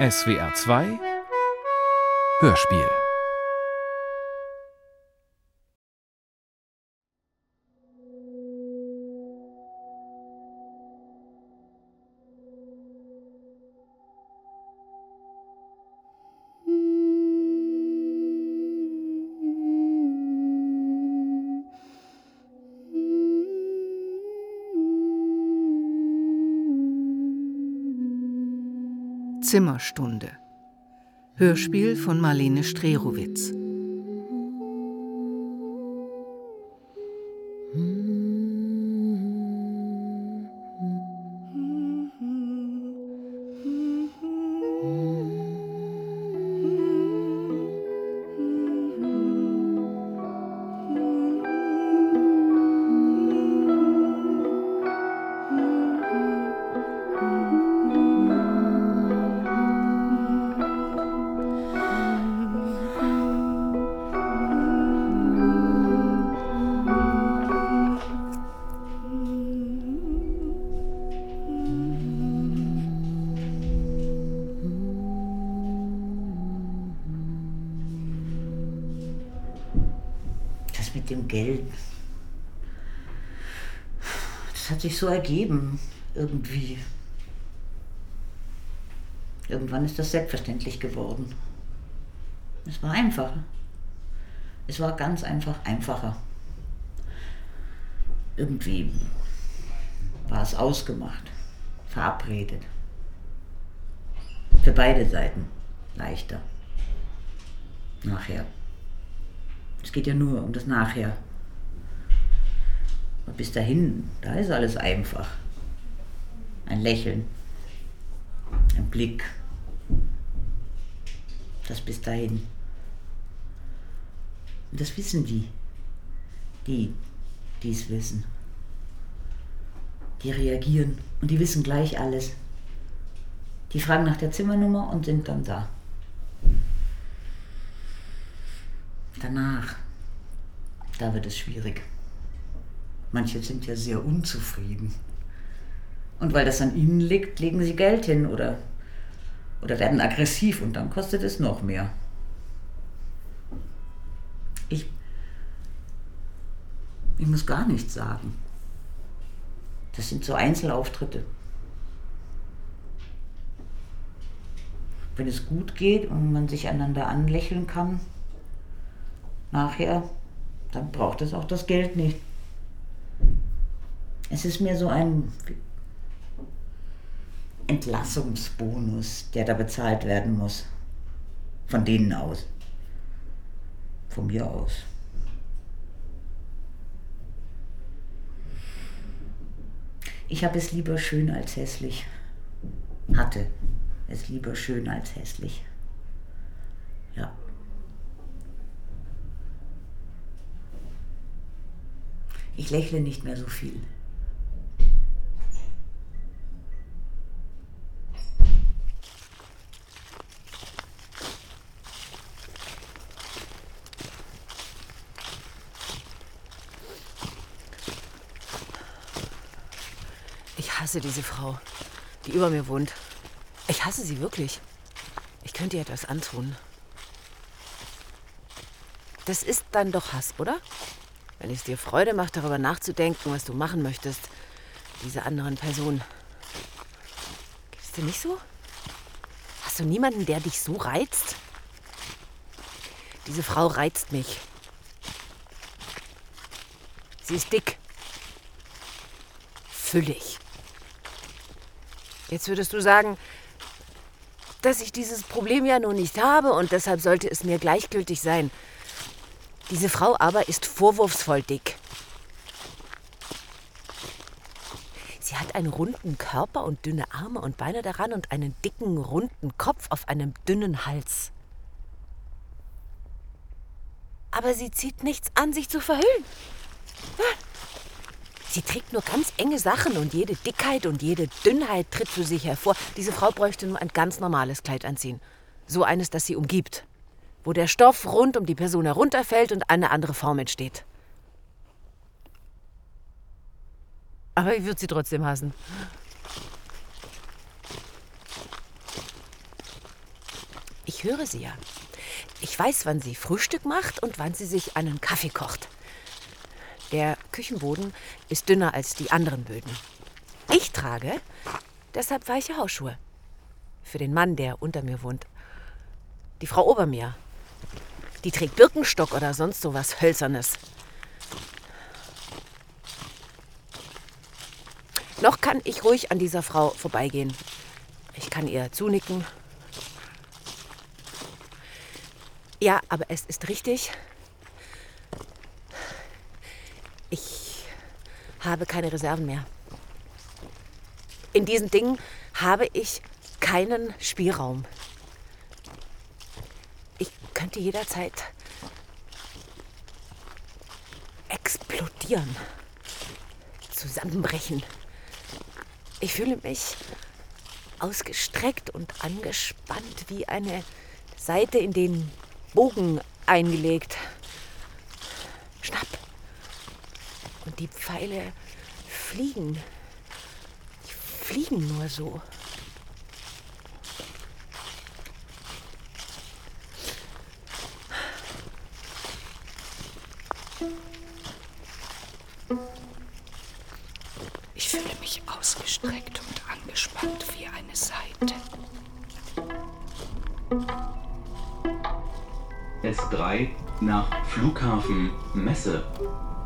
SWR 2 Hörspiel Zimmerstunde. Hörspiel von Marlene Strerowitz. So ergeben, irgendwie. Irgendwann ist das selbstverständlich geworden. Es war einfacher. Es war ganz einfach einfacher. Irgendwie war es ausgemacht, verabredet. Für beide Seiten leichter. Nachher. Es geht ja nur um das Nachher. Und bis dahin, da ist alles einfach. Ein Lächeln, ein Blick. Das bis dahin. Und das wissen die, die, die es wissen. Die reagieren und die wissen gleich alles. Die fragen nach der Zimmernummer und sind dann da. Danach, da wird es schwierig. Manche sind ja sehr unzufrieden. Und weil das an ihnen liegt, legen sie Geld hin oder, oder werden aggressiv und dann kostet es noch mehr. Ich, ich muss gar nichts sagen. Das sind so Einzelauftritte. Wenn es gut geht und man sich einander anlächeln kann, nachher, dann braucht es auch das Geld nicht. Es ist mir so ein Entlassungsbonus, der da bezahlt werden muss. Von denen aus. Von mir aus. Ich habe es lieber schön als hässlich. Hatte es lieber schön als hässlich. Ja. Ich lächle nicht mehr so viel. Hasse diese Frau, die über mir wohnt. Ich hasse sie wirklich. Ich könnte ihr etwas antun. Das ist dann doch Hass, oder? Wenn es dir Freude macht, darüber nachzudenken, was du machen möchtest, diese anderen. Geht es dir nicht so? Hast du niemanden, der dich so reizt? Diese Frau reizt mich. Sie ist dick. Füllig. Jetzt würdest du sagen, dass ich dieses Problem ja noch nicht habe und deshalb sollte es mir gleichgültig sein. Diese Frau aber ist vorwurfsvoll dick. Sie hat einen runden Körper und dünne Arme und Beine daran und einen dicken, runden Kopf auf einem dünnen Hals. Aber sie zieht nichts an, sich zu verhüllen. Sie trägt nur ganz enge Sachen und jede Dickheit und jede Dünnheit tritt für sich hervor. Diese Frau bräuchte nur ein ganz normales Kleid anziehen. So eines, das sie umgibt. Wo der Stoff rund um die Person herunterfällt und eine andere Form entsteht. Aber ich würde sie trotzdem hassen. Ich höre sie ja. Ich weiß, wann sie Frühstück macht und wann sie sich einen Kaffee kocht. Der Küchenboden ist dünner als die anderen Böden. Ich trage deshalb weiche Hausschuhe. Für den Mann, der unter mir wohnt. Die Frau ober mir. Die trägt Birkenstock oder sonst sowas Hölzernes. Noch kann ich ruhig an dieser Frau vorbeigehen. Ich kann ihr zunicken. Ja, aber es ist richtig. Ich habe keine Reserven mehr. In diesen Dingen habe ich keinen Spielraum. Ich könnte jederzeit explodieren, zusammenbrechen. Ich fühle mich ausgestreckt und angespannt wie eine Seite in den Bogen eingelegt. Schnapp. Und die Pfeile fliegen. Die fliegen nur so. ausgestreckt und angespannt wie eine Seite. S3 nach Flughafen Messe.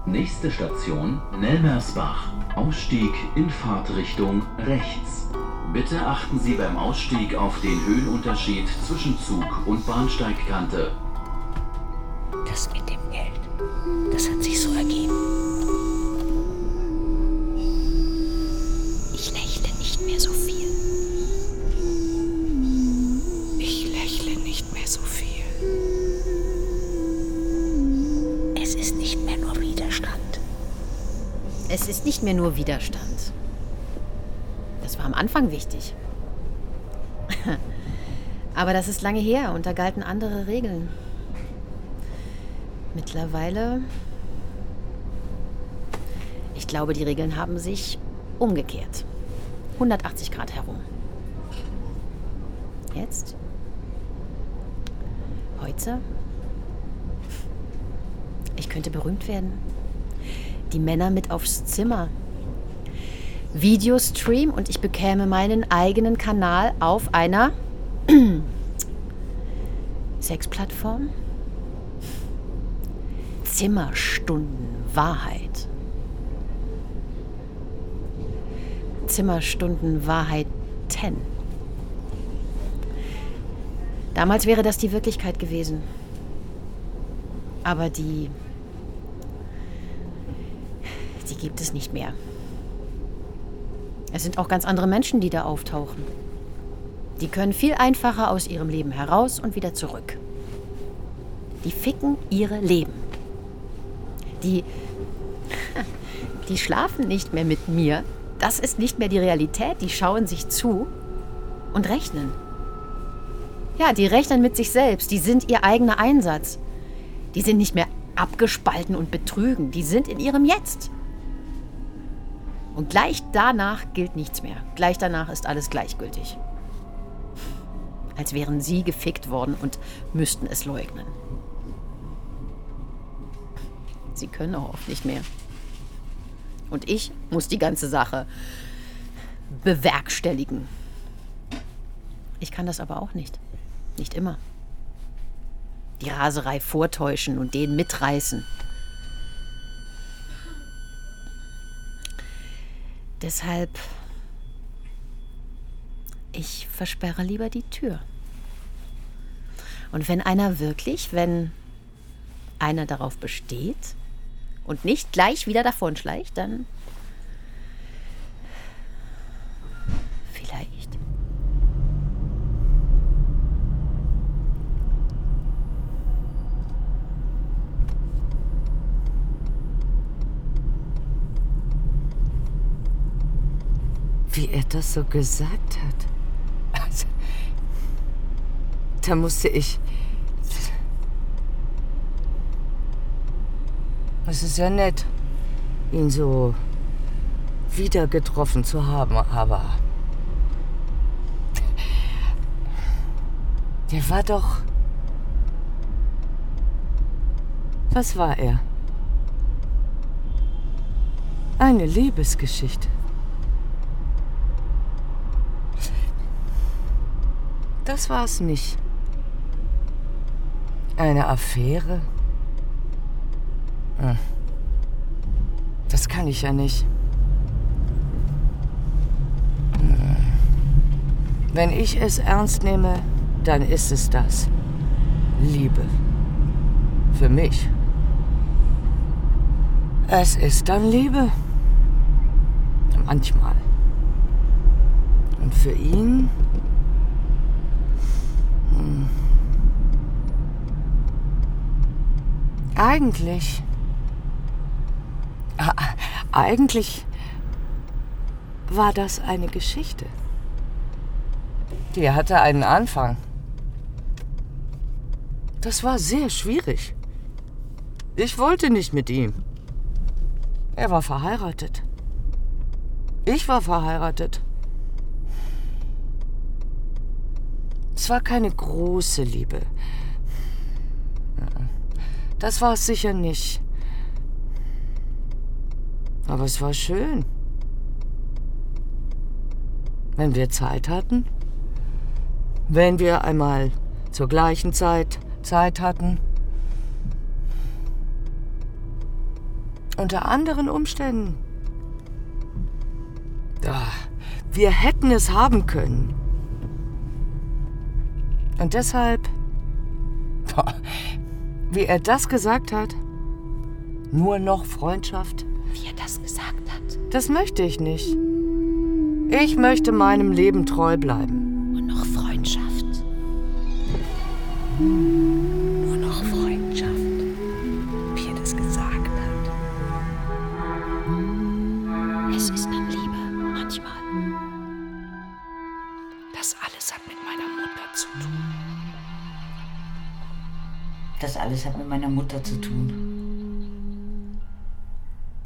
Nächste Station Nelmersbach. Ausstieg in Fahrtrichtung rechts. Bitte achten Sie beim Ausstieg auf den Höhenunterschied zwischen Zug und Bahnsteigkante. Das mit dem Geld, das hat sich so Es ist nicht mehr nur Widerstand. Das war am Anfang wichtig. Aber das ist lange her und da galten andere Regeln. Mittlerweile. Ich glaube, die Regeln haben sich umgekehrt. 180 Grad herum. Jetzt? Heute? Ich könnte berühmt werden die Männer mit aufs Zimmer. Videostream und ich bekäme meinen eigenen Kanal auf einer Sexplattform. Zimmerstunden Wahrheit. Zimmerstunden Wahrheit 10. Damals wäre das die Wirklichkeit gewesen. Aber die die gibt es nicht mehr. Es sind auch ganz andere Menschen, die da auftauchen. Die können viel einfacher aus ihrem Leben heraus und wieder zurück. Die ficken ihre Leben. Die, die schlafen nicht mehr mit mir. Das ist nicht mehr die Realität. Die schauen sich zu und rechnen. Ja, die rechnen mit sich selbst. Die sind ihr eigener Einsatz. Die sind nicht mehr abgespalten und betrügen. Die sind in ihrem Jetzt. Und gleich danach gilt nichts mehr. Gleich danach ist alles gleichgültig. Als wären sie gefickt worden und müssten es leugnen. Sie können auch oft nicht mehr. Und ich muss die ganze Sache bewerkstelligen. Ich kann das aber auch nicht. Nicht immer. Die Raserei vortäuschen und den mitreißen. Deshalb, ich versperre lieber die Tür. Und wenn einer wirklich, wenn einer darauf besteht und nicht gleich wieder davonschleicht, dann Wie er das so gesagt hat. Also, da musste ich. Es ist ja nett, ihn so wieder getroffen zu haben, aber. Der war doch. Was war er? Eine Liebesgeschichte. Das war es nicht. Eine Affäre? Hm. Das kann ich ja nicht. Hm. Wenn ich es ernst nehme, dann ist es das. Liebe. Für mich. Es ist dann Liebe. Manchmal. Und für ihn? Hm. Eigentlich. Eigentlich war das eine Geschichte. Die hatte einen Anfang. Das war sehr schwierig. Ich wollte nicht mit ihm. Er war verheiratet. Ich war verheiratet. Es war keine große Liebe. Das war es sicher nicht. Aber es war schön. Wenn wir Zeit hatten. Wenn wir einmal zur gleichen Zeit Zeit hatten. Unter anderen Umständen. Wir hätten es haben können. Und deshalb, wie er das gesagt hat, nur noch Freundschaft. Wie er das gesagt hat. Das möchte ich nicht. Ich möchte meinem Leben treu bleiben. Nur noch Freundschaft. Das alles hat mit meiner Mutter zu tun.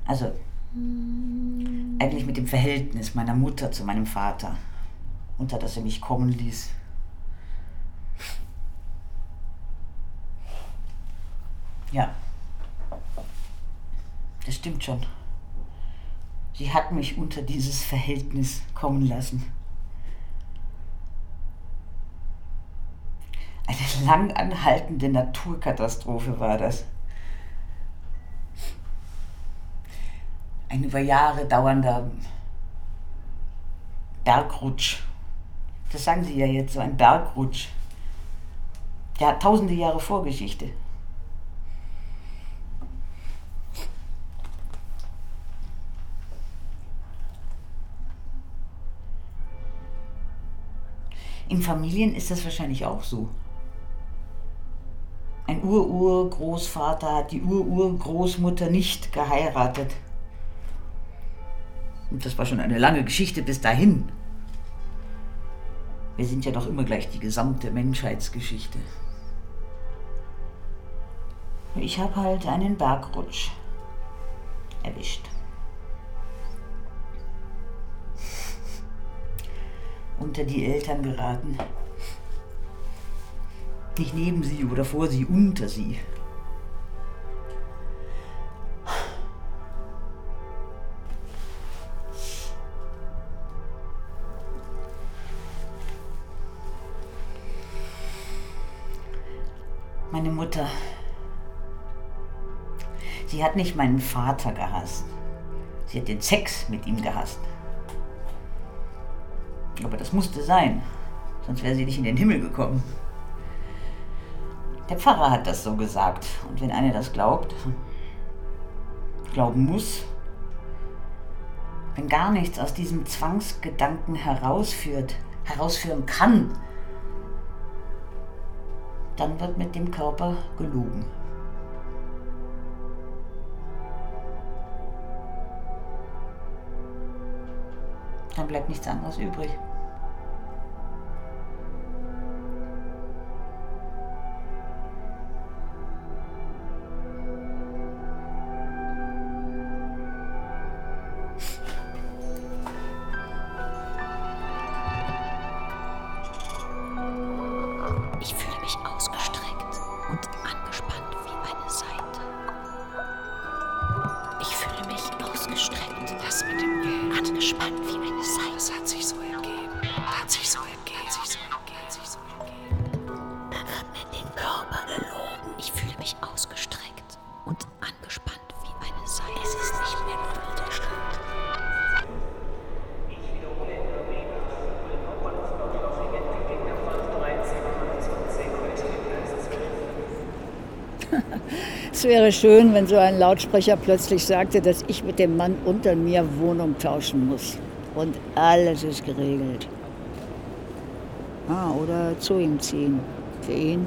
Also, eigentlich mit dem Verhältnis meiner Mutter zu meinem Vater, unter das er mich kommen ließ. Ja, das stimmt schon. Sie hat mich unter dieses Verhältnis kommen lassen. Eine lang anhaltende Naturkatastrophe war das. Ein über Jahre dauernder Bergrutsch. Das sagen Sie ja jetzt, so ein Bergrutsch. Der hat tausende Jahre Vorgeschichte. In Familien ist das wahrscheinlich auch so. Ein Ur-Ur-Großvater hat die Ur-Ur-Großmutter nicht geheiratet. Und das war schon eine lange Geschichte bis dahin. Wir sind ja doch immer gleich die gesamte Menschheitsgeschichte. Ich habe halt einen Bergrutsch erwischt. Unter die Eltern geraten. Nicht neben sie oder vor sie, unter sie. Meine Mutter. Sie hat nicht meinen Vater gehasst. Sie hat den Sex mit ihm gehasst. Aber das musste sein, sonst wäre sie nicht in den Himmel gekommen. Der Pfarrer hat das so gesagt. Und wenn einer das glaubt, glauben muss, wenn gar nichts aus diesem Zwangsgedanken herausführt, herausführen kann, dann wird mit dem Körper gelogen. Dann bleibt nichts anderes übrig. Es wäre schön, wenn so ein Lautsprecher plötzlich sagte, dass ich mit dem Mann unter mir Wohnung tauschen muss. Und alles ist geregelt. Ah, oder zu ihm ziehen. Für ihn.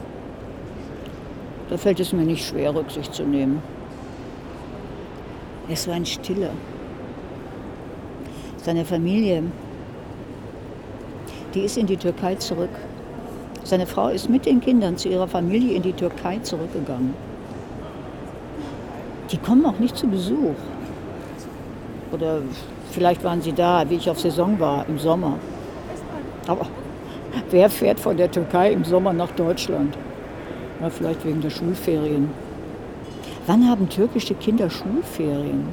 Da fällt es mir nicht schwer, Rücksicht zu nehmen. Ist so ein Stiller. Seine Familie, die ist in die Türkei zurück. Seine Frau ist mit den Kindern zu ihrer Familie in die Türkei zurückgegangen. Die kommen auch nicht zu Besuch. Oder vielleicht waren sie da, wie ich auf Saison war, im Sommer. Aber wer fährt von der Türkei im Sommer nach Deutschland? Ja, vielleicht wegen der Schulferien. Wann haben türkische Kinder Schulferien?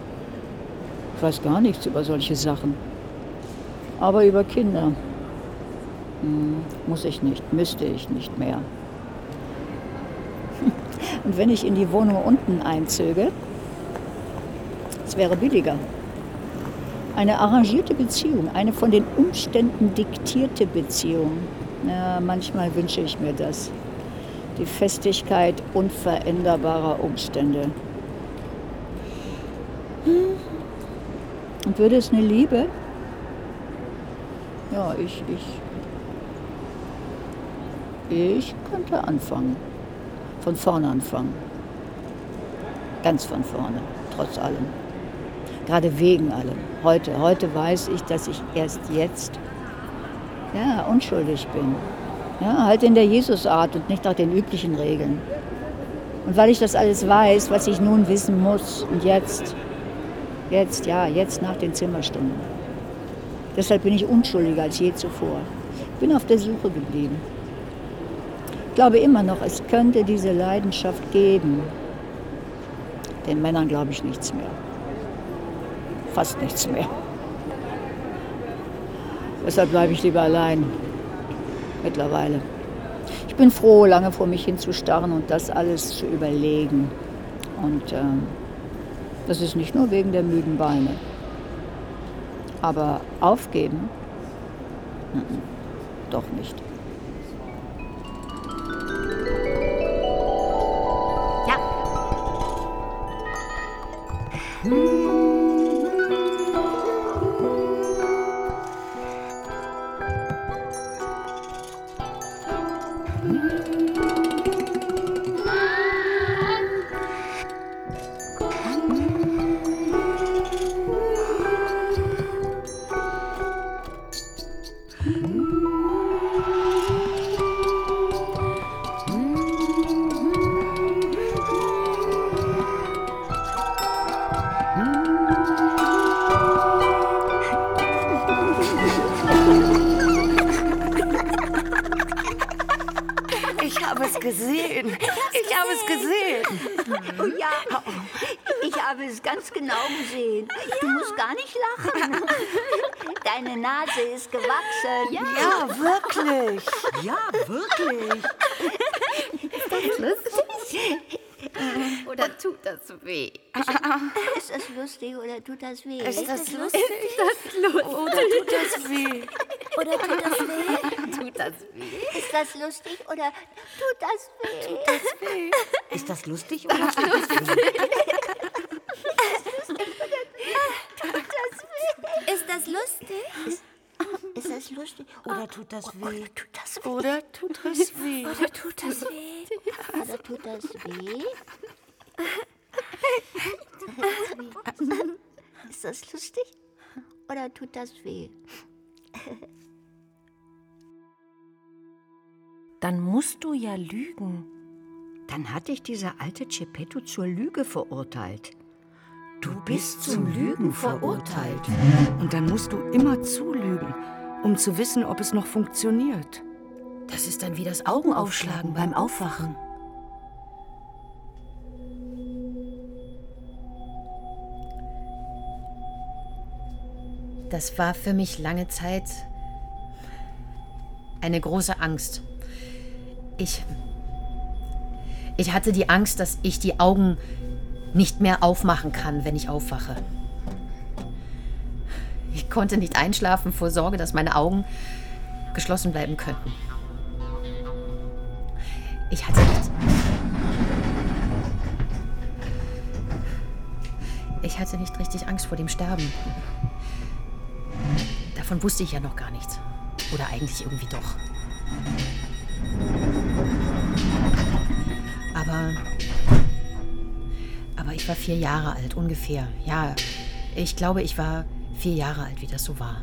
Ich weiß gar nichts über solche Sachen. Aber über Kinder hm, muss ich nicht, müsste ich nicht mehr. Und wenn ich in die Wohnung unten einzöge, wäre billiger. Eine arrangierte Beziehung, eine von den Umständen diktierte Beziehung. Ja, manchmal wünsche ich mir das. Die Festigkeit unveränderbarer Umstände. Und würde es eine Liebe? Ja, ich, ich. Ich könnte anfangen. Von vorne anfangen. Ganz von vorne, trotz allem. Gerade wegen allem. Heute, heute weiß ich, dass ich erst jetzt ja, unschuldig bin. Ja, halt in der Jesusart und nicht nach den üblichen Regeln. Und weil ich das alles weiß, was ich nun wissen muss und jetzt, jetzt, ja, jetzt nach den Zimmerstunden. Deshalb bin ich unschuldiger als je zuvor. Ich bin auf der Suche geblieben. Ich glaube immer noch, es könnte diese Leidenschaft geben. Den Männern glaube ich nichts mehr. Fast nichts mehr. Deshalb bleibe ich lieber allein. Mittlerweile. Ich bin froh, lange vor mich hinzustarren und das alles zu überlegen. Und ähm, das ist nicht nur wegen der müden Beine. Aber aufgeben? Mhm. Doch nicht. Oder tut das weh? Ist das lustig? Oder tut das weh? oder tut das weh? Tut das weh? Ist das lustig oder tut das weh? Ist das lustig oder tut das weh? Ist das lustig? Ist das lustig Oder tut das weh? tut das weh? Oder tut das weh? Oder tut das weh? Oder tut das weh? Ist das lustig oder tut das weh? Dann musst du ja lügen. Dann hat dich dieser alte Geppetto zur Lüge verurteilt. Du bist zum Lügen verurteilt. Und dann musst du immer zulügen, um zu wissen, ob es noch funktioniert. Das ist dann wie das Augenaufschlagen beim Aufwachen. Das war für mich lange Zeit eine große Angst. Ich. Ich hatte die Angst, dass ich die Augen nicht mehr aufmachen kann, wenn ich aufwache. Ich konnte nicht einschlafen vor Sorge, dass meine Augen geschlossen bleiben könnten. Ich hatte nicht. Ich hatte nicht richtig Angst vor dem Sterben. Davon wusste ich ja noch gar nichts. Oder eigentlich irgendwie doch. Aber. Aber ich war vier Jahre alt, ungefähr. Ja, ich glaube, ich war vier Jahre alt, wie das so war.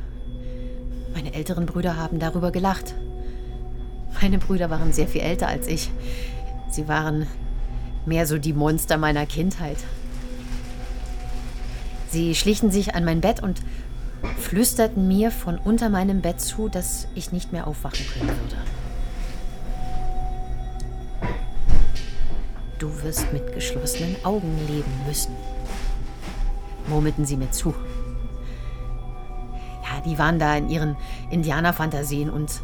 Meine älteren Brüder haben darüber gelacht. Meine Brüder waren sehr viel älter als ich. Sie waren mehr so die Monster meiner Kindheit. Sie schlichen sich an mein Bett und flüsterten mir von unter meinem Bett zu, dass ich nicht mehr aufwachen können würde. Du wirst mit geschlossenen Augen leben müssen, murmelten sie mir zu. Ja, die waren da in ihren Indianerfantasien und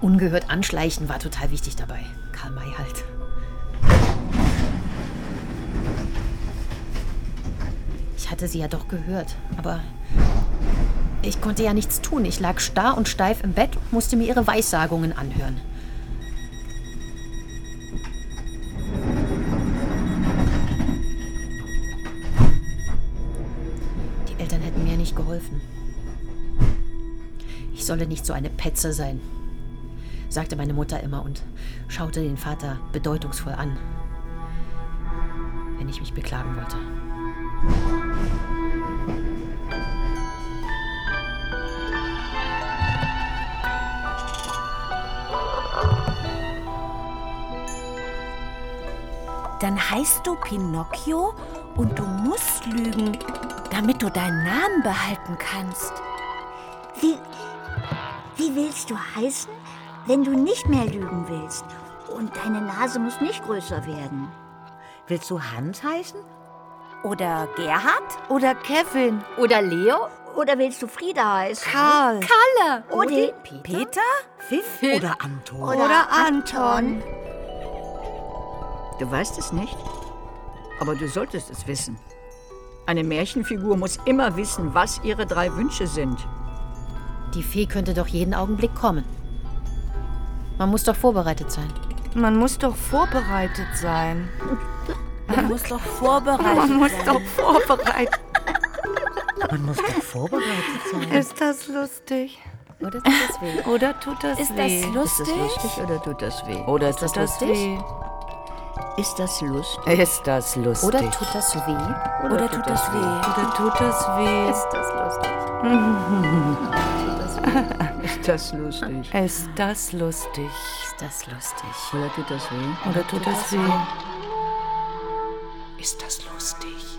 ungehört anschleichen war total wichtig dabei. Karl May halt. Ich hatte sie ja doch gehört, aber ich konnte ja nichts tun. Ich lag starr und steif im Bett und musste mir ihre Weissagungen anhören. Die Eltern hätten mir nicht geholfen. Ich solle nicht so eine Petze sein, sagte meine Mutter immer und schaute den Vater bedeutungsvoll an, wenn ich mich beklagen wollte. Dann heißt du Pinocchio und du musst lügen, damit du deinen Namen behalten kannst. Wie, wie willst du heißen, wenn du nicht mehr lügen willst? Und deine Nase muss nicht größer werden. Willst du Hans heißen? Oder Gerhard? Oder Kevin? Oder Leo? Oder willst du Frieda heißen? Karl? Kalle! Oder, Peter? Pfiff oder Anton? Oder Anton? Du weißt es nicht, aber du solltest es wissen. Eine Märchenfigur muss immer wissen, was ihre drei Wünsche sind. Die Fee könnte doch jeden Augenblick kommen. Man muss doch vorbereitet sein. Man muss doch vorbereitet sein. Man muss doch vorbereitet Man muss sein. doch vorbereitet Man muss doch vorbereitet sein. Ist das lustig? Oder tut das weh? Oder tut das Ist weh? das lustig? Lustig oder tut das weh? Oder ist Tut das das lustig? weh? Ist das lustig? Ist das lustig? Oder tut das weh? Oder tut das weh? Oder tut das weh? Ist das lustig? Ist das lustig? Ist das lustig? Ist das lustig? Oder tut das weh? Oder tut das weh? Ist das lustig?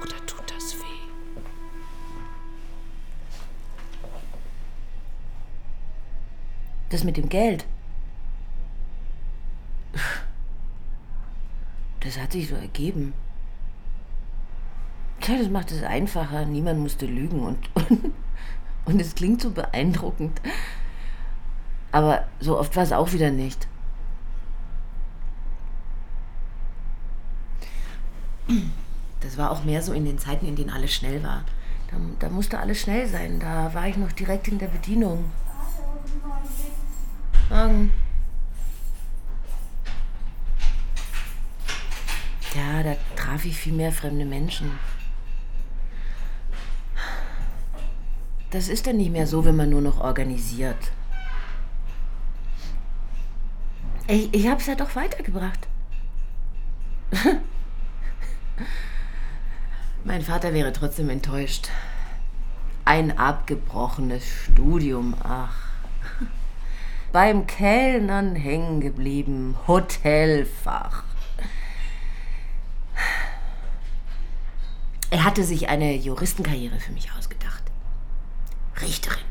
Oder tut das weh? Das mit dem Geld. Das hat sich so ergeben. Tja, das macht es einfacher. Niemand musste lügen und, und, und es klingt so beeindruckend. Aber so oft war es auch wieder nicht. Das war auch mehr so in den Zeiten, in denen alles schnell war. Da, da musste alles schnell sein. Da war ich noch direkt in der Bedienung. Morgen. Ja, da traf ich viel mehr fremde Menschen. Das ist dann nicht mehr so, wenn man nur noch organisiert. Ich, ich hab's ja doch weitergebracht. mein Vater wäre trotzdem enttäuscht. Ein abgebrochenes Studium, ach. Beim Kellnern hängen geblieben, Hotelfach. Er hatte sich eine Juristenkarriere für mich ausgedacht. Richterin.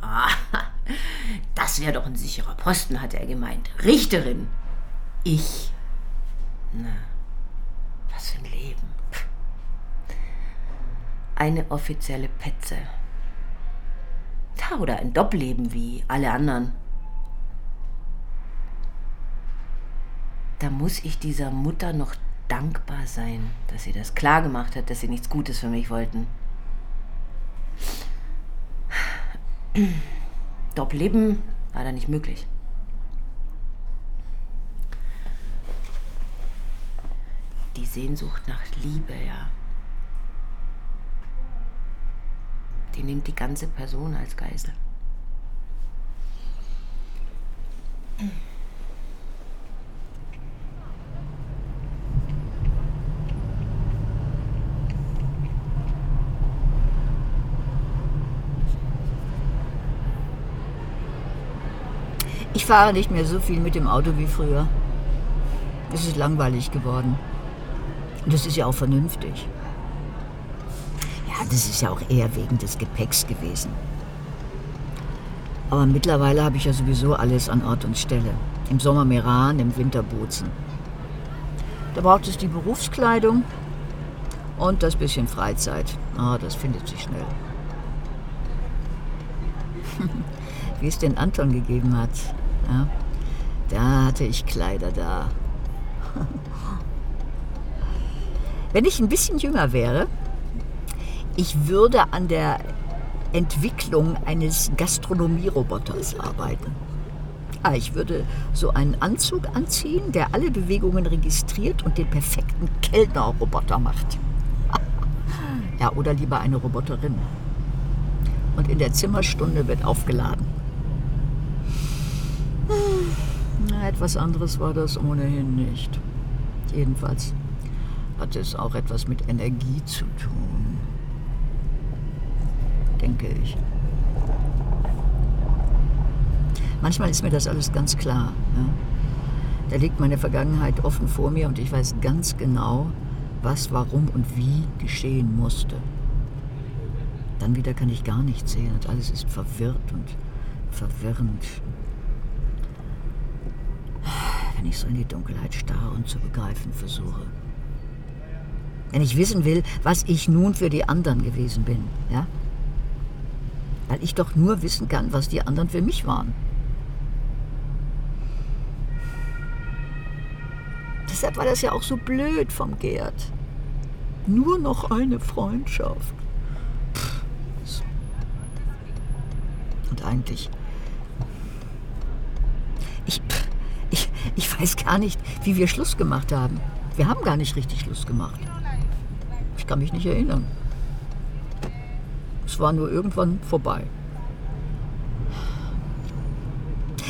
Ah, das wäre doch ein sicherer Posten, hatte er gemeint. Richterin. Ich. Na, was für ein Leben. Eine offizielle Petze. Ja, oder ein Doppelleben wie alle anderen. Da muss ich dieser Mutter noch dankbar sein, dass sie das klar gemacht hat, dass sie nichts Gutes für mich wollten. Doppelleben war da nicht möglich. Die Sehnsucht nach Liebe, ja. Die nimmt die ganze Person als Geisel. Fahre nicht mehr so viel mit dem Auto wie früher. Es ist langweilig geworden. Und das ist ja auch vernünftig. Ja, das ist ja auch eher wegen des Gepäcks gewesen. Aber mittlerweile habe ich ja sowieso alles an Ort und Stelle. Im Sommer Meran, im Winter Bozen. Da braucht es die Berufskleidung und das bisschen Freizeit. Ah, das findet sich schnell. Wie es den Anton gegeben hat. Ja, da hatte ich Kleider da. Wenn ich ein bisschen jünger wäre, ich würde an der Entwicklung eines Gastronomieroboters arbeiten. Ah, ich würde so einen Anzug anziehen, der alle Bewegungen registriert und den perfekten Kellnerroboter macht. ja, oder lieber eine Roboterin. Und in der Zimmerstunde wird aufgeladen. Etwas anderes war das ohnehin nicht. Jedenfalls hatte es auch etwas mit Energie zu tun. Denke ich. Manchmal ist mir das alles ganz klar. Ja? Da liegt meine Vergangenheit offen vor mir und ich weiß ganz genau, was, warum und wie geschehen musste. Dann wieder kann ich gar nichts sehen und alles ist verwirrt und verwirrend. Wenn ich so in die Dunkelheit starre und zu begreifen versuche. Wenn ich wissen will, was ich nun für die anderen gewesen bin, ja? Weil ich doch nur wissen kann, was die anderen für mich waren. Deshalb war das ja auch so blöd vom Gerd. Nur noch eine Freundschaft. Und eigentlich. Ich, ich, weiß gar nicht, wie wir Schluss gemacht haben. Wir haben gar nicht richtig Schluss gemacht. Ich kann mich nicht erinnern. Es war nur irgendwann vorbei.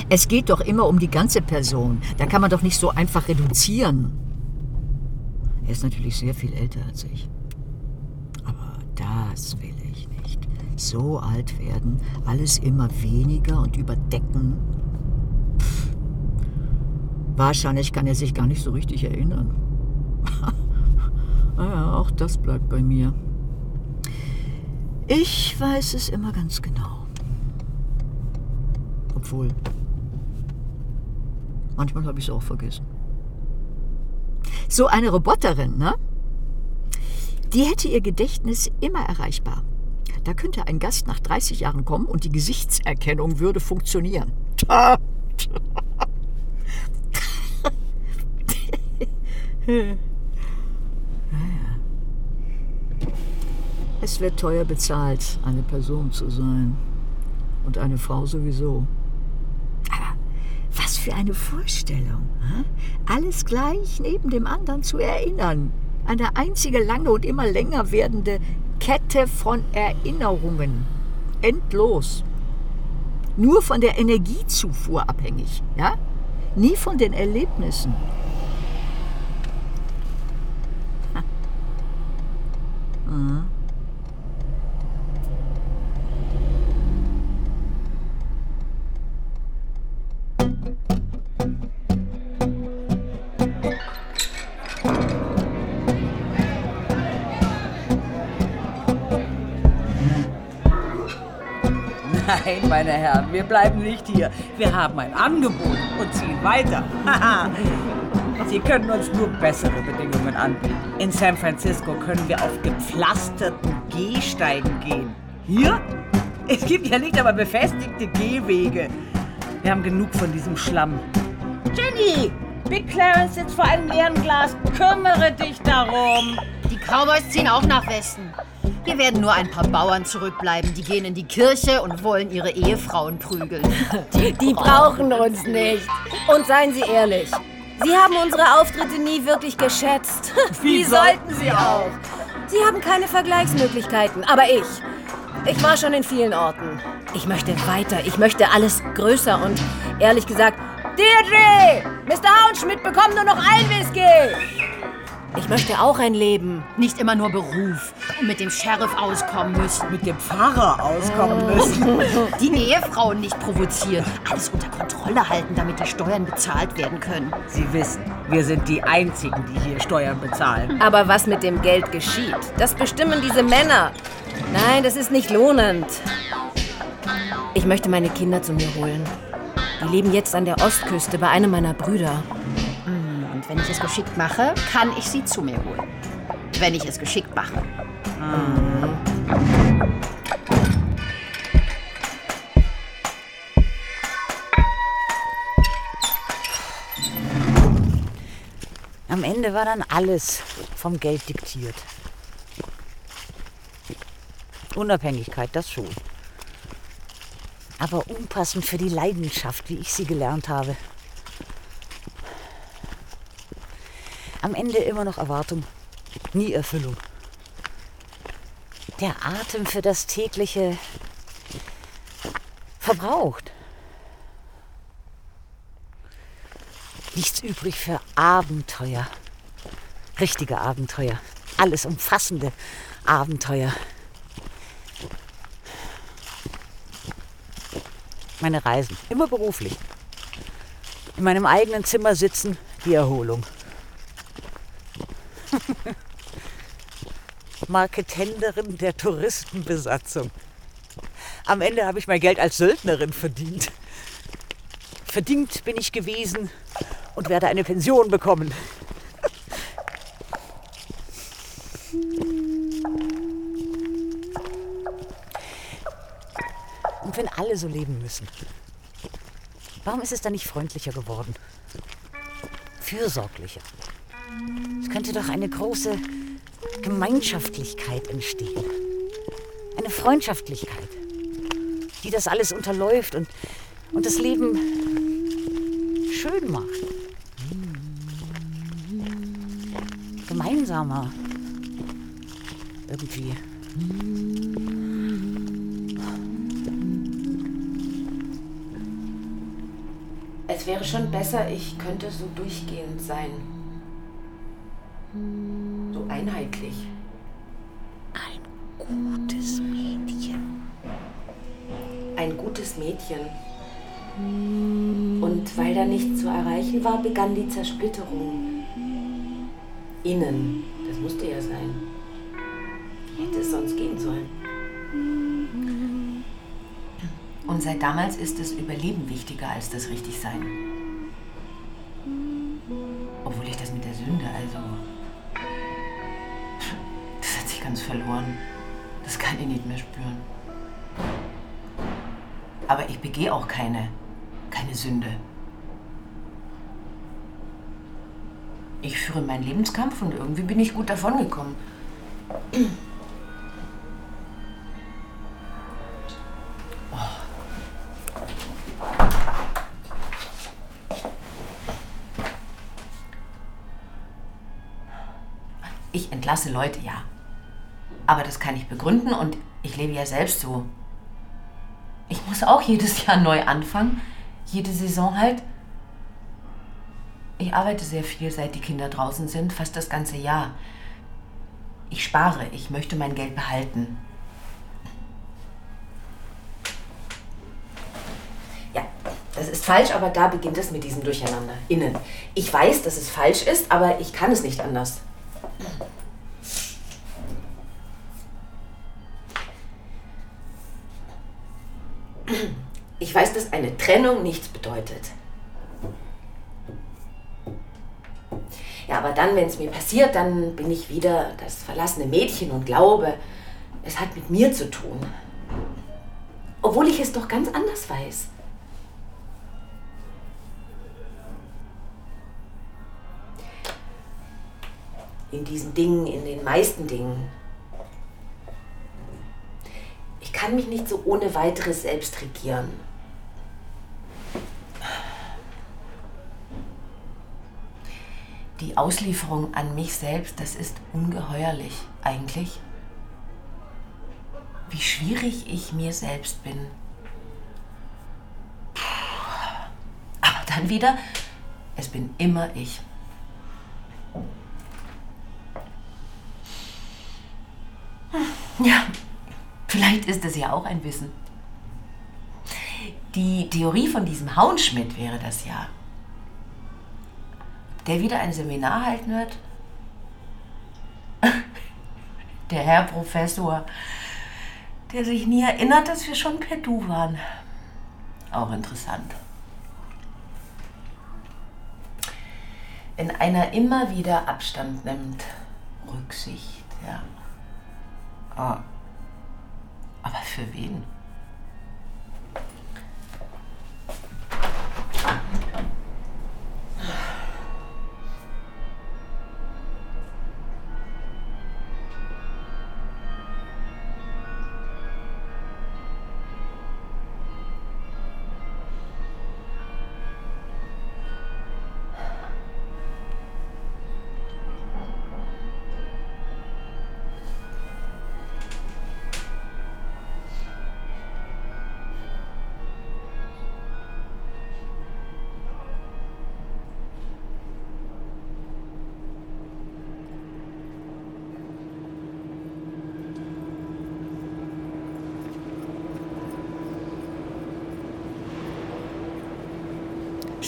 Es geht doch immer um die ganze Person. Da kann man doch nicht so einfach reduzieren. Er ist natürlich sehr viel älter als ich. Aber das will ich nicht. So alt werden, alles immer weniger und überdecken. Wahrscheinlich kann er sich gar nicht so richtig erinnern. naja, auch das bleibt bei mir. Ich weiß es immer ganz genau. Obwohl, manchmal habe ich es auch vergessen. So eine Roboterin, ne? Die hätte ihr Gedächtnis immer erreichbar. Da könnte ein Gast nach 30 Jahren kommen und die Gesichtserkennung würde funktionieren. Es wird teuer bezahlt, eine Person zu sein. Und eine Frau sowieso. Aber was für eine Vorstellung. Alles gleich neben dem anderen zu erinnern. Eine einzige lange und immer länger werdende Kette von Erinnerungen. Endlos. Nur von der Energiezufuhr abhängig. Ja? Nie von den Erlebnissen. Mhm. Nein, meine Herren, wir bleiben nicht hier. Wir haben ein Angebot und ziehen weiter. Sie können uns nur bessere Bedingungen anbieten. In San Francisco können wir auf gepflasterten Gehsteigen gehen. Hier Es gibt ja nicht aber befestigte Gehwege. Wir haben genug von diesem Schlamm. Jenny! Big Clarence sitzt vor einem leeren Glas. Kümmere dich darum. Die Cowboys ziehen auch nach Westen. Hier werden nur ein paar Bauern zurückbleiben. Die gehen in die Kirche und wollen ihre Ehefrauen prügeln. Die, die brauchen uns nicht. Und seien Sie ehrlich, Sie haben unsere Auftritte nie wirklich geschätzt. Wie sollten Sie auch? Sie haben keine Vergleichsmöglichkeiten, aber ich. Ich war schon in vielen Orten. Ich möchte weiter, ich möchte alles größer und ehrlich gesagt, Deirdre! Mr. Hauenschmidt bekommt nur noch ein Whisky! Ich möchte auch ein Leben. Nicht immer nur Beruf und mit dem Sheriff auskommen müssen. Mit dem Pfarrer auskommen müssen. Die Ehefrauen nicht provozieren. Alles unter Kontrolle halten, damit die Steuern bezahlt werden können. Sie wissen, wir sind die Einzigen, die hier Steuern bezahlen. Aber was mit dem Geld geschieht, das bestimmen diese Männer. Nein, das ist nicht lohnend. Ich möchte meine Kinder zu mir holen. Die leben jetzt an der Ostküste bei einem meiner Brüder. Wenn ich es geschickt mache, kann ich sie zu mir holen. Wenn ich es geschickt mache. Am Ende war dann alles vom Geld diktiert. Unabhängigkeit, das schon. Aber unpassend für die Leidenschaft, wie ich sie gelernt habe. Am Ende immer noch Erwartung, nie Erfüllung. Der Atem für das tägliche verbraucht. Nichts übrig für Abenteuer. Richtige Abenteuer. Alles umfassende Abenteuer. Meine Reisen, immer beruflich. In meinem eigenen Zimmer sitzen, die Erholung. Marketenderin der Touristenbesatzung. Am Ende habe ich mein Geld als Söldnerin verdient. Verdient bin ich gewesen und werde eine Pension bekommen. Und wenn alle so leben müssen, warum ist es dann nicht freundlicher geworden? Fürsorglicher. Es könnte doch eine große Gemeinschaftlichkeit entstehen. Eine Freundschaftlichkeit, die das alles unterläuft und, und das Leben schön macht. Gemeinsamer. Irgendwie. Es wäre schon besser, ich könnte so durchgehend sein. Einheitlich. Ein gutes Mädchen. Ein gutes Mädchen. Und weil da nichts zu erreichen war, begann die Zersplitterung. Innen. Das musste ja sein. Wie hätte es sonst gehen sollen? Und seit damals ist das Überleben wichtiger als das Richtigsein. Mehr spüren. Aber ich begehe auch keine, keine Sünde. Ich führe meinen Lebenskampf und irgendwie bin ich gut davongekommen. Ich entlasse Leute, ja. Aber das kann ich begründen und ich lebe ja selbst so. Ich muss auch jedes Jahr neu anfangen. Jede Saison halt. Ich arbeite sehr viel, seit die Kinder draußen sind, fast das ganze Jahr. Ich spare, ich möchte mein Geld behalten. Ja, das ist falsch, aber da beginnt es mit diesem Durcheinander. Innen. Ich weiß, dass es falsch ist, aber ich kann es nicht anders. Trennung nichts bedeutet. Ja, aber dann, wenn es mir passiert, dann bin ich wieder das verlassene Mädchen und glaube, es hat mit mir zu tun. Obwohl ich es doch ganz anders weiß. In diesen Dingen, in den meisten Dingen. Ich kann mich nicht so ohne weiteres selbst regieren. Die Auslieferung an mich selbst, das ist ungeheuerlich eigentlich. Wie schwierig ich mir selbst bin. Aber dann wieder, es bin immer ich. Ja, vielleicht ist es ja auch ein Wissen. Die Theorie von diesem Hauenschmidt wäre das ja der wieder ein Seminar halten wird? Der Herr Professor, der sich nie erinnert, dass wir schon per Du waren. Auch interessant. Wenn einer immer wieder Abstand nimmt, Rücksicht, ja. Oh. Aber für wen?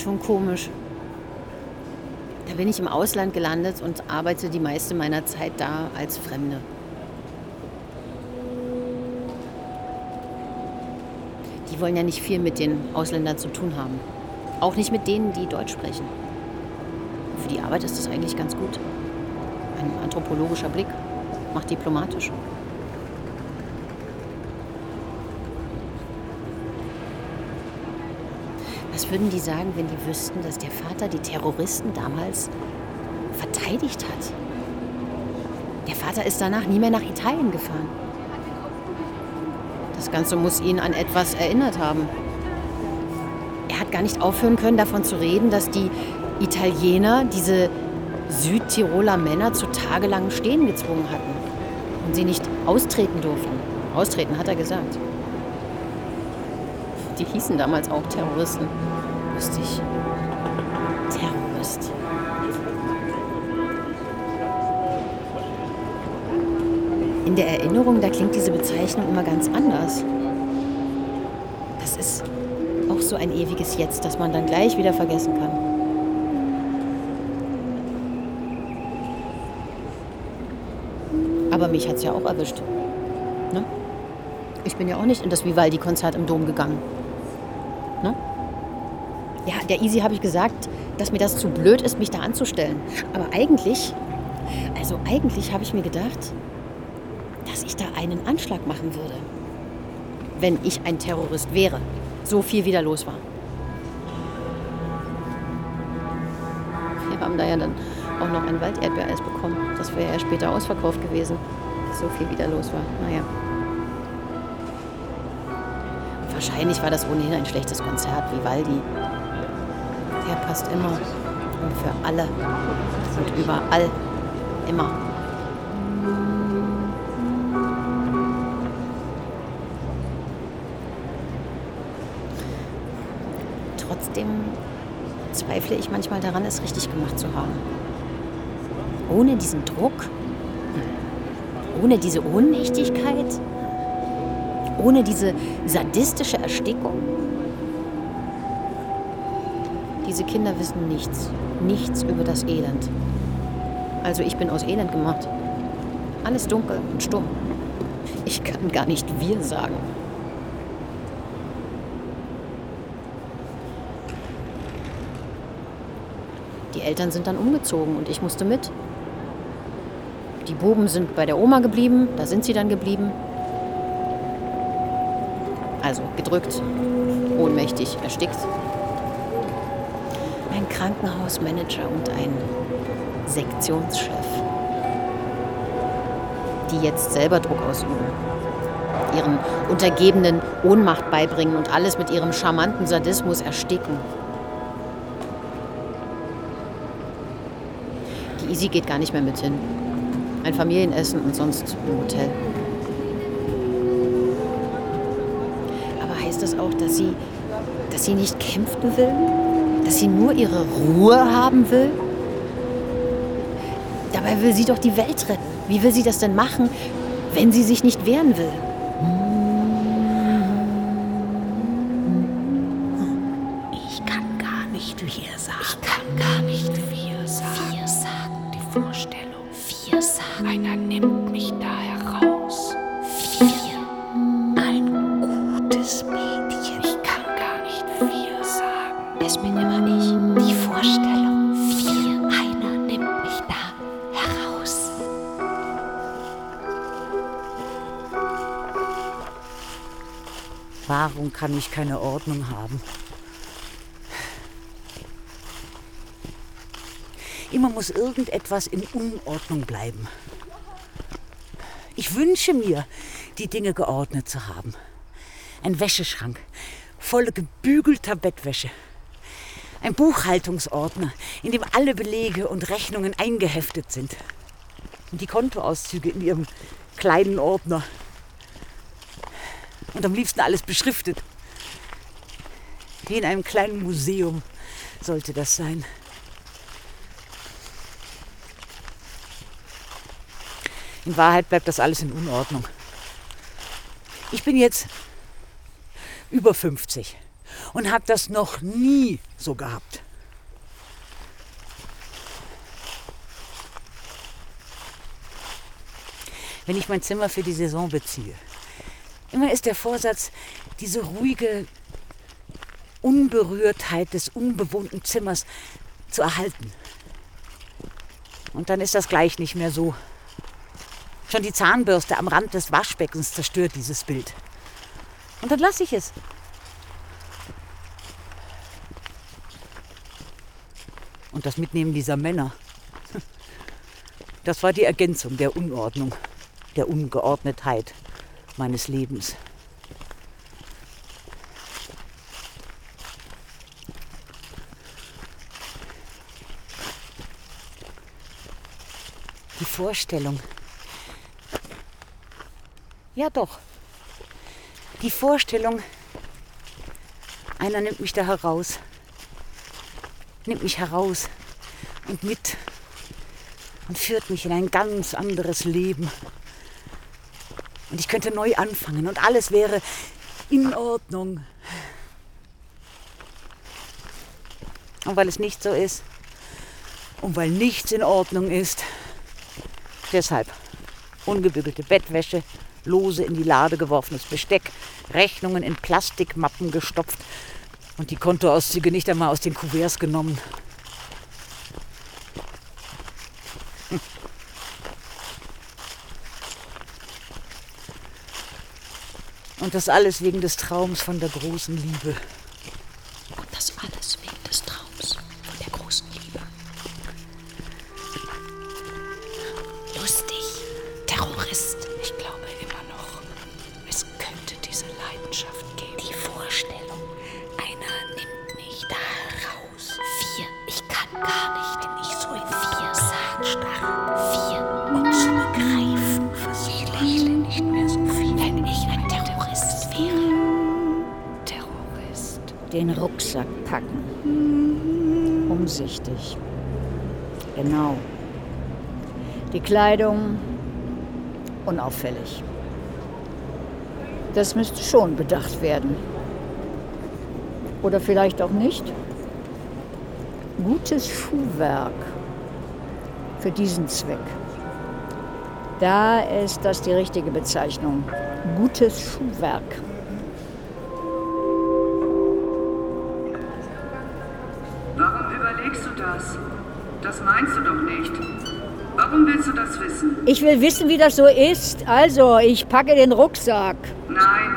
Schon komisch. Da bin ich im Ausland gelandet und arbeite die meiste meiner Zeit da als Fremde. Die wollen ja nicht viel mit den Ausländern zu tun haben. Auch nicht mit denen, die Deutsch sprechen. Für die Arbeit ist das eigentlich ganz gut. Ein anthropologischer Blick macht diplomatisch. Was würden die sagen, wenn die wüssten, dass der Vater die Terroristen damals verteidigt hat? Der Vater ist danach nie mehr nach Italien gefahren. Das Ganze muss ihn an etwas erinnert haben. Er hat gar nicht aufhören können, davon zu reden, dass die Italiener diese Südtiroler Männer zu tagelangen Stehen gezwungen hatten und sie nicht austreten durften. Austreten hat er gesagt. Die hießen damals auch Terroristen. Lustig. Terrorist. In der Erinnerung, da klingt diese Bezeichnung immer ganz anders. Das ist auch so ein ewiges Jetzt, das man dann gleich wieder vergessen kann. Aber mich hat es ja auch erwischt. Ne? Ich bin ja auch nicht in das Vivaldi-Konzert im Dom gegangen. Ja, der Easy habe ich gesagt, dass mir das zu blöd ist, mich da anzustellen. Aber eigentlich, also eigentlich habe ich mir gedacht, dass ich da einen Anschlag machen würde. Wenn ich ein Terrorist wäre. So viel wieder los war. Wir haben da ja dann auch noch ein Walderdbeereis bekommen. Das wäre ja später ausverkauft gewesen. So viel wieder los war. Naja. Wahrscheinlich war das ohnehin ein schlechtes Konzert, Vivaldi. Der passt immer und für alle und überall immer. Trotzdem zweifle ich manchmal daran, es richtig gemacht zu haben. Ohne diesen Druck, ohne diese Ohnmächtigkeit, ohne diese sadistische Erstickung. Diese Kinder wissen nichts, nichts über das Elend. Also ich bin aus Elend gemacht. Alles dunkel und stumm. Ich kann gar nicht wir sagen. Die Eltern sind dann umgezogen und ich musste mit. Die Buben sind bei der Oma geblieben, da sind sie dann geblieben. Also gedrückt, ohnmächtig, erstickt. Krankenhausmanager und ein Sektionschef, die jetzt selber Druck ausüben, ihren Untergebenen Ohnmacht beibringen und alles mit ihrem charmanten Sadismus ersticken. Die Easy geht gar nicht mehr mit hin. Ein Familienessen und sonst im Hotel. Aber heißt das auch, dass sie, dass sie nicht kämpfen will? Dass sie nur ihre Ruhe haben will? Dabei will sie doch die Welt retten. Wie will sie das denn machen, wenn sie sich nicht wehren will? Kann ich keine Ordnung haben? Immer muss irgendetwas in Unordnung bleiben. Ich wünsche mir, die Dinge geordnet zu haben. Ein Wäscheschrank, voll gebügelter Bettwäsche. Ein Buchhaltungsordner, in dem alle Belege und Rechnungen eingeheftet sind. Und die Kontoauszüge in ihrem kleinen Ordner. Und am liebsten alles beschriftet. Wie in einem kleinen Museum sollte das sein. In Wahrheit bleibt das alles in Unordnung. Ich bin jetzt über 50 und habe das noch nie so gehabt. Wenn ich mein Zimmer für die Saison beziehe, immer ist der Vorsatz, diese ruhige Unberührtheit des unbewohnten Zimmers zu erhalten. Und dann ist das gleich nicht mehr so. Schon die Zahnbürste am Rand des Waschbeckens zerstört dieses Bild. Und dann lasse ich es. Und das Mitnehmen dieser Männer, das war die Ergänzung der Unordnung, der Ungeordnetheit meines Lebens. Vorstellung. Ja doch. Die Vorstellung, einer nimmt mich da heraus. Nimmt mich heraus und mit und führt mich in ein ganz anderes Leben. Und ich könnte neu anfangen und alles wäre in Ordnung. Und weil es nicht so ist und weil nichts in Ordnung ist, deshalb ungebügelte Bettwäsche, lose in die Lade geworfenes Besteck, Rechnungen in Plastikmappen gestopft und die Kontoauszüge nicht einmal aus den Kuverts genommen. Und das alles wegen des Traums von der großen Liebe. Kleidung unauffällig. Das müsste schon bedacht werden. Oder vielleicht auch nicht. Gutes Schuhwerk für diesen Zweck. Da ist das die richtige Bezeichnung. Gutes Schuhwerk. Will wissen, wie das so ist. Also, ich packe den Rucksack. Nein,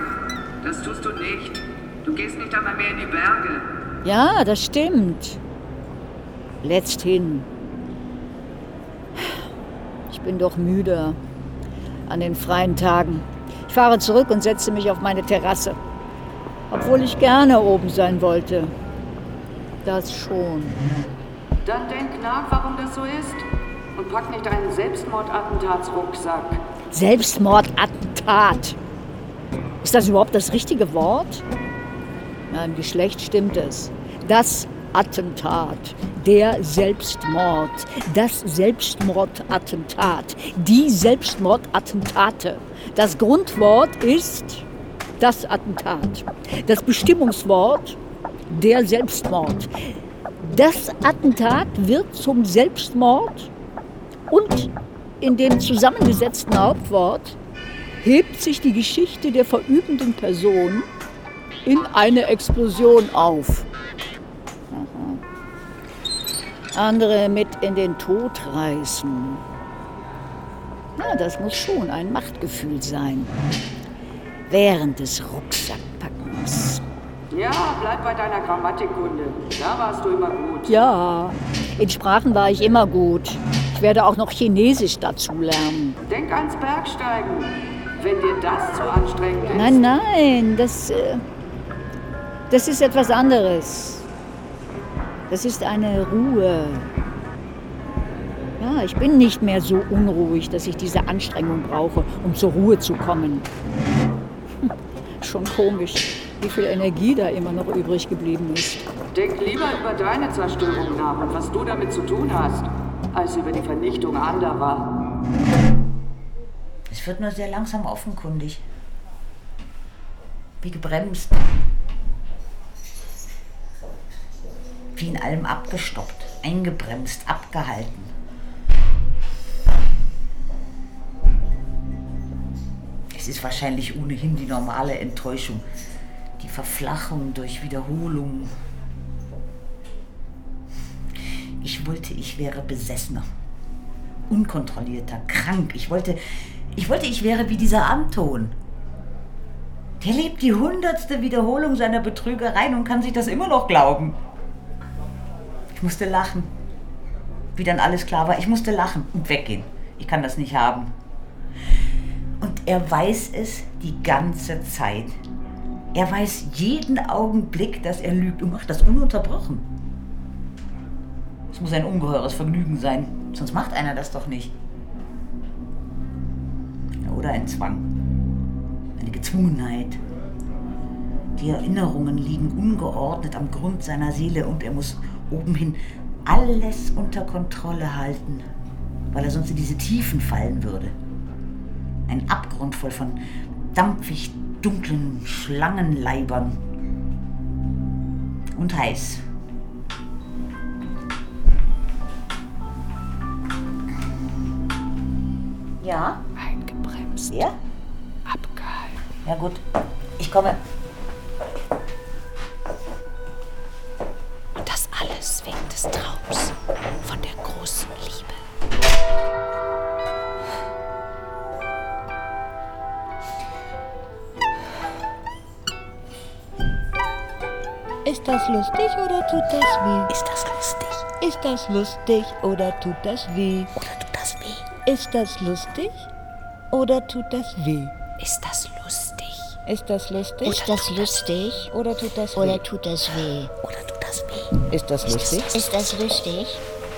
Das tust du nicht. Du gehst nicht einmal mehr in die Berge. Ja, das stimmt. Letzthin. Ich bin doch müde an den freien Tagen. Ich fahre zurück und setze mich auf meine Terrasse. Obwohl ich gerne oben sein wollte. Das schon. Dann denk nach, warum das so ist. Und pack nicht einen Selbstmordattentatsrucksack. Selbstmordattentat. Ist das überhaupt das richtige Wort? Im Geschlecht stimmt es. Das Attentat, der Selbstmord, das Selbstmordattentat, die Selbstmordattentate. Das Grundwort ist das Attentat. Das Bestimmungswort der Selbstmord. Das Attentat wird zum Selbstmord und in dem zusammengesetzten Hauptwort hebt sich die Geschichte der verübenden Person in eine Explosion auf. Aha. Andere mit in den Tod reißen. Na, das muss schon ein Machtgefühl sein. Während des Rucksackpackens. Ja, bleib bei deiner Grammatikkunde. Da warst du immer gut. Ja, in Sprachen war ich immer gut. Ich werde auch noch Chinesisch dazu lernen. Denk ans Bergsteigen. Wenn dir das zu anstrengend ist. Nein, nein, das, äh, das ist etwas anderes. Das ist eine Ruhe. Ja, ich bin nicht mehr so unruhig, dass ich diese Anstrengung brauche, um zur Ruhe zu kommen. Hm, Schon komisch, wie viel Energie da immer noch übrig geblieben ist. Denk lieber über deine Zerstörung nach und was du damit zu tun hast, als über die Vernichtung anderer. Es wird nur sehr langsam offenkundig. Wie gebremst. Wie in allem abgestoppt, eingebremst, abgehalten. Es ist wahrscheinlich ohnehin die normale Enttäuschung. Die Verflachung durch Wiederholung. Ich wollte, ich wäre besessener. Unkontrollierter, krank. Ich wollte, ich wollte, ich wäre wie dieser Anton. Der lebt die hundertste Wiederholung seiner Betrügereien und kann sich das immer noch glauben. Ich musste lachen. Wie dann alles klar war, ich musste lachen und weggehen. Ich kann das nicht haben. Und er weiß es die ganze Zeit. Er weiß jeden Augenblick, dass er lügt und macht das ununterbrochen. Es muss ein ungeheures Vergnügen sein, sonst macht einer das doch nicht. Oder ein Zwang. Eine Gezwungenheit. Die Erinnerungen liegen ungeordnet am Grund seiner Seele und er muss obenhin alles unter Kontrolle halten, weil er sonst in diese Tiefen fallen würde. Ein Abgrund voll von dampfig dunklen Schlangenleibern. Und heiß. Ja? Eingebremst. Ja? Abgehalten. Ja gut. Ich komme. Und das alles wegen des Traums von der großen Liebe. Ist das lustig oder tut das weh? Ist das lustig? Ist das lustig oder tut das weh? Ist das lustig oder tut das weh? Ist das lustig? Ist das lustig Ist das lustig oder tut das weh? oder tut das weh? Oder tut das weh? Ist das lustig? Ist das lustig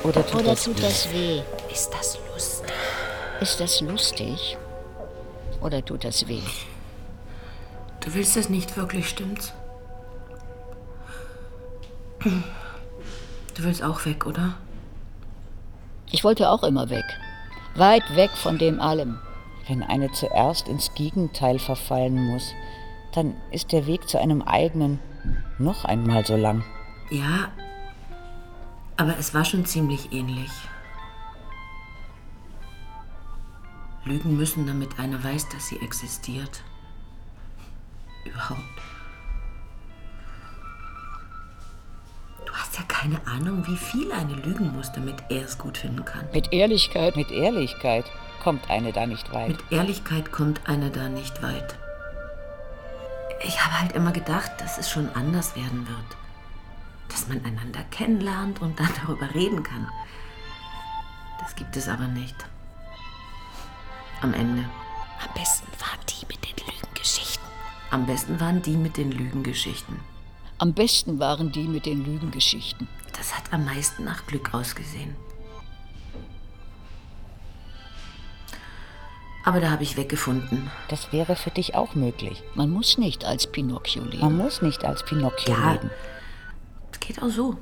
Oder tut oder das tut weh? das weh? Ist das lustig? Ist das lustig oder tut das weh? Du willst es nicht wirklich, stimmt's? Du willst auch weg, oder? Ich wollte auch immer weg. Weit weg von dem allem. Wenn eine zuerst ins Gegenteil verfallen muss, dann ist der Weg zu einem eigenen noch einmal so lang. Ja, aber es war schon ziemlich ähnlich. Lügen müssen, damit einer weiß, dass sie existiert. Überhaupt. Hast ja keine Ahnung, wie viel eine lügen muss, damit er es gut finden kann. Mit Ehrlichkeit. Mit Ehrlichkeit kommt eine da nicht weit. Mit Ehrlichkeit kommt einer da nicht weit. Ich habe halt immer gedacht, dass es schon anders werden wird. Dass man einander kennenlernt und dann darüber reden kann. Das gibt es aber nicht. Am Ende. Am besten waren die mit den Lügengeschichten. Am besten waren die mit den Lügengeschichten. Am besten waren die mit den Lügengeschichten. Das hat am meisten nach Glück ausgesehen. Aber da habe ich weggefunden. Das wäre für dich auch möglich. Man muss nicht als Pinocchio leben. Man muss nicht als Pinocchio Ja. leben. Es geht auch so.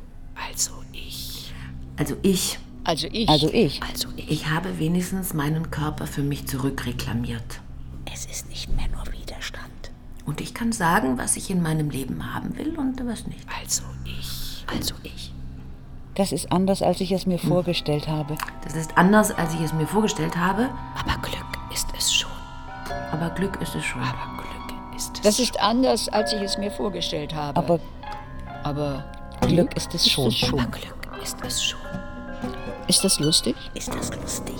Also ich. Also ich. Also ich. Also ich. Also ich. Ich habe wenigstens meinen Körper für mich zurückreklamiert. Es ist nicht mehr nur Widerstand. Und ich kann sagen, was ich in meinem Leben haben will und was nicht. Also ich. Also ich. Das ist anders, als ich es mir Hm. vorgestellt habe. Das ist anders, als ich es mir vorgestellt habe. Aber Glück ist es schon. Aber Glück ist es schon. Aber Glück ist es Das ist anders, als ich es mir vorgestellt habe. Aber Aber Glück ist es schon. schon. Glück ist es schon. Ist das lustig? Ist das lustig?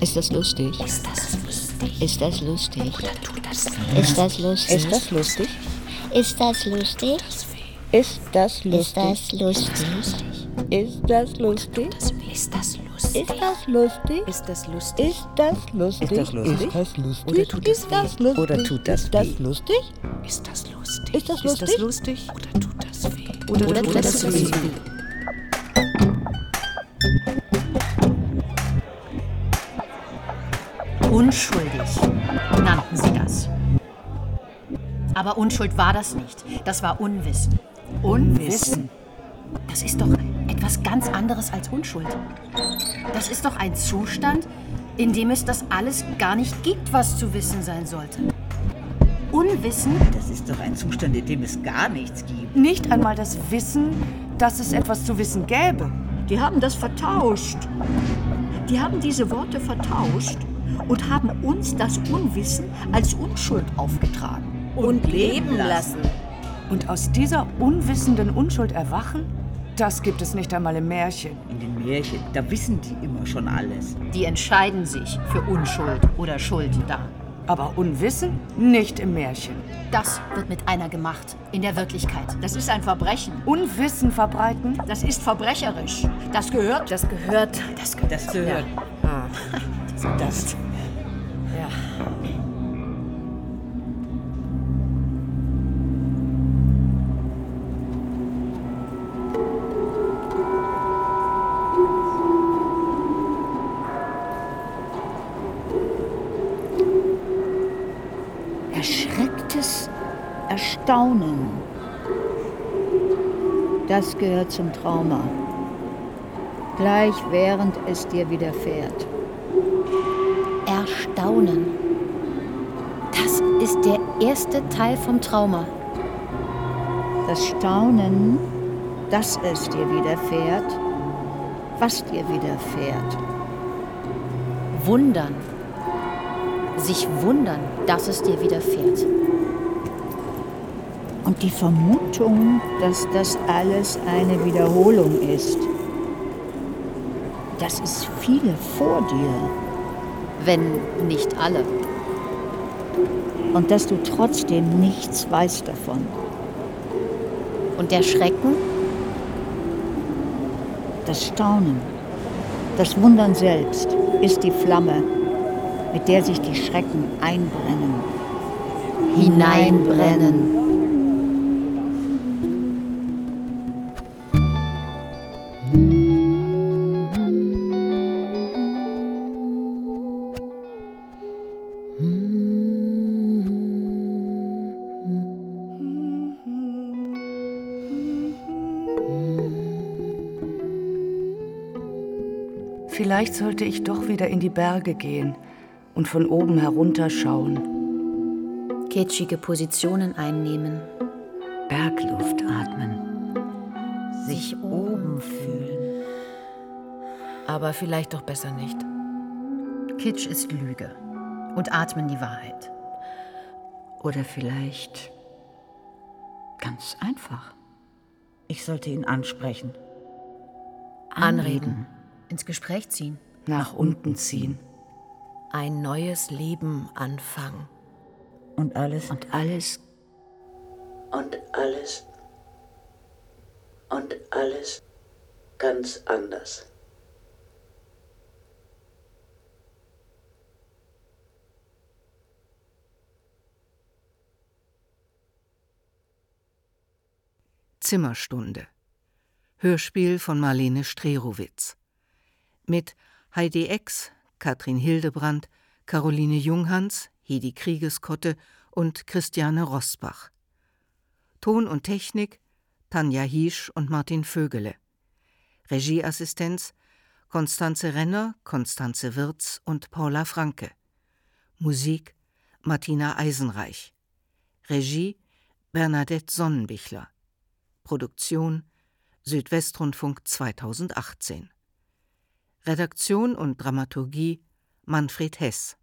Ist das lustig? Ist das lustig? Ist das lustig? Oder tut das Ist das lustig? Ist das lustig? Ist das lustig? Ist das Ist lustig? das lustig? Ist das lustig? Ist das lustig? Ist das lustig? Ist das lustig? Ist das lustig? Ist das lustig? Ist das lustig? Oder tut das Ist das lustig? Oder tut das Ist das weh? lustig? Ist das lustig? Ist das Ist das lustig? lustig? Oder tut das weh? Oder, tut das das weh? weh? Unschuldig nannten sie das. Aber Unschuld war das nicht. Das war Unwissen. Unwissen. Das ist doch etwas ganz anderes als Unschuld. Das ist doch ein Zustand, in dem es das alles gar nicht gibt, was zu wissen sein sollte. Unwissen Das ist doch ein Zustand, in dem es gar nichts gibt. Nicht einmal das Wissen, dass es etwas zu wissen gäbe. Die haben das vertauscht. Die haben diese Worte vertauscht und haben uns das Unwissen als Unschuld aufgetragen. Und leben lassen. Und aus dieser unwissenden Unschuld erwachen? Das gibt es nicht einmal im Märchen. In den Märchen, da wissen die immer schon alles. Die entscheiden sich für Unschuld oder Schuld da. Aber Unwissen nicht im Märchen. Das wird mit einer gemacht, in der Wirklichkeit. Das ist ein Verbrechen. Unwissen verbreiten? Das ist verbrecherisch. Das gehört. Das gehört. Das gehört. Das gehört. Ah. Das. Ja. Erschrecktes Erstaunen. Das gehört zum Trauma. Gleich während es dir widerfährt. Erstaunen. Das ist der erste Teil vom Trauma. Das Staunen, dass es dir widerfährt, was dir widerfährt. Wundern. Sich wundern, dass es dir widerfährt. Und die Vermutung, dass das alles eine Wiederholung ist. Dass es viele vor dir Wenn nicht alle. und dass du trotzdem nichts weißt davon. Und der Schrecken? Das Staunen, das Wundern selbst ist die Flamme, mit der sich die Schrecken einbrennen. Hineinbrennen. Vielleicht sollte ich doch wieder in die Berge gehen und von oben herunterschauen. Kitschige Positionen einnehmen. Bergluft atmen. Sich oben fühlen. Aber vielleicht doch besser nicht. Kitsch ist Lüge. Und atmen die Wahrheit. Oder vielleicht ganz einfach. Ich sollte ihn ansprechen. Anreden. Ins Gespräch ziehen. Nach unten ziehen. Ein neues Leben anfangen. Und alles Und alles und alles und alles ganz anders. Zimmerstunde. Hörspiel von Marlene Strerowitz. Mit Heidi Ex, Katrin Hildebrand, Caroline Junghans, Hedi Kriegeskotte und Christiane Rosbach. Ton und Technik Tanja Hiesch und Martin Vögele. Regieassistenz Konstanze Renner, Konstanze Wirz und Paula Franke. Musik Martina Eisenreich. Regie Bernadette Sonnenbichler. Produktion Südwestrundfunk 2018. Redaktion und Dramaturgie Manfred Hess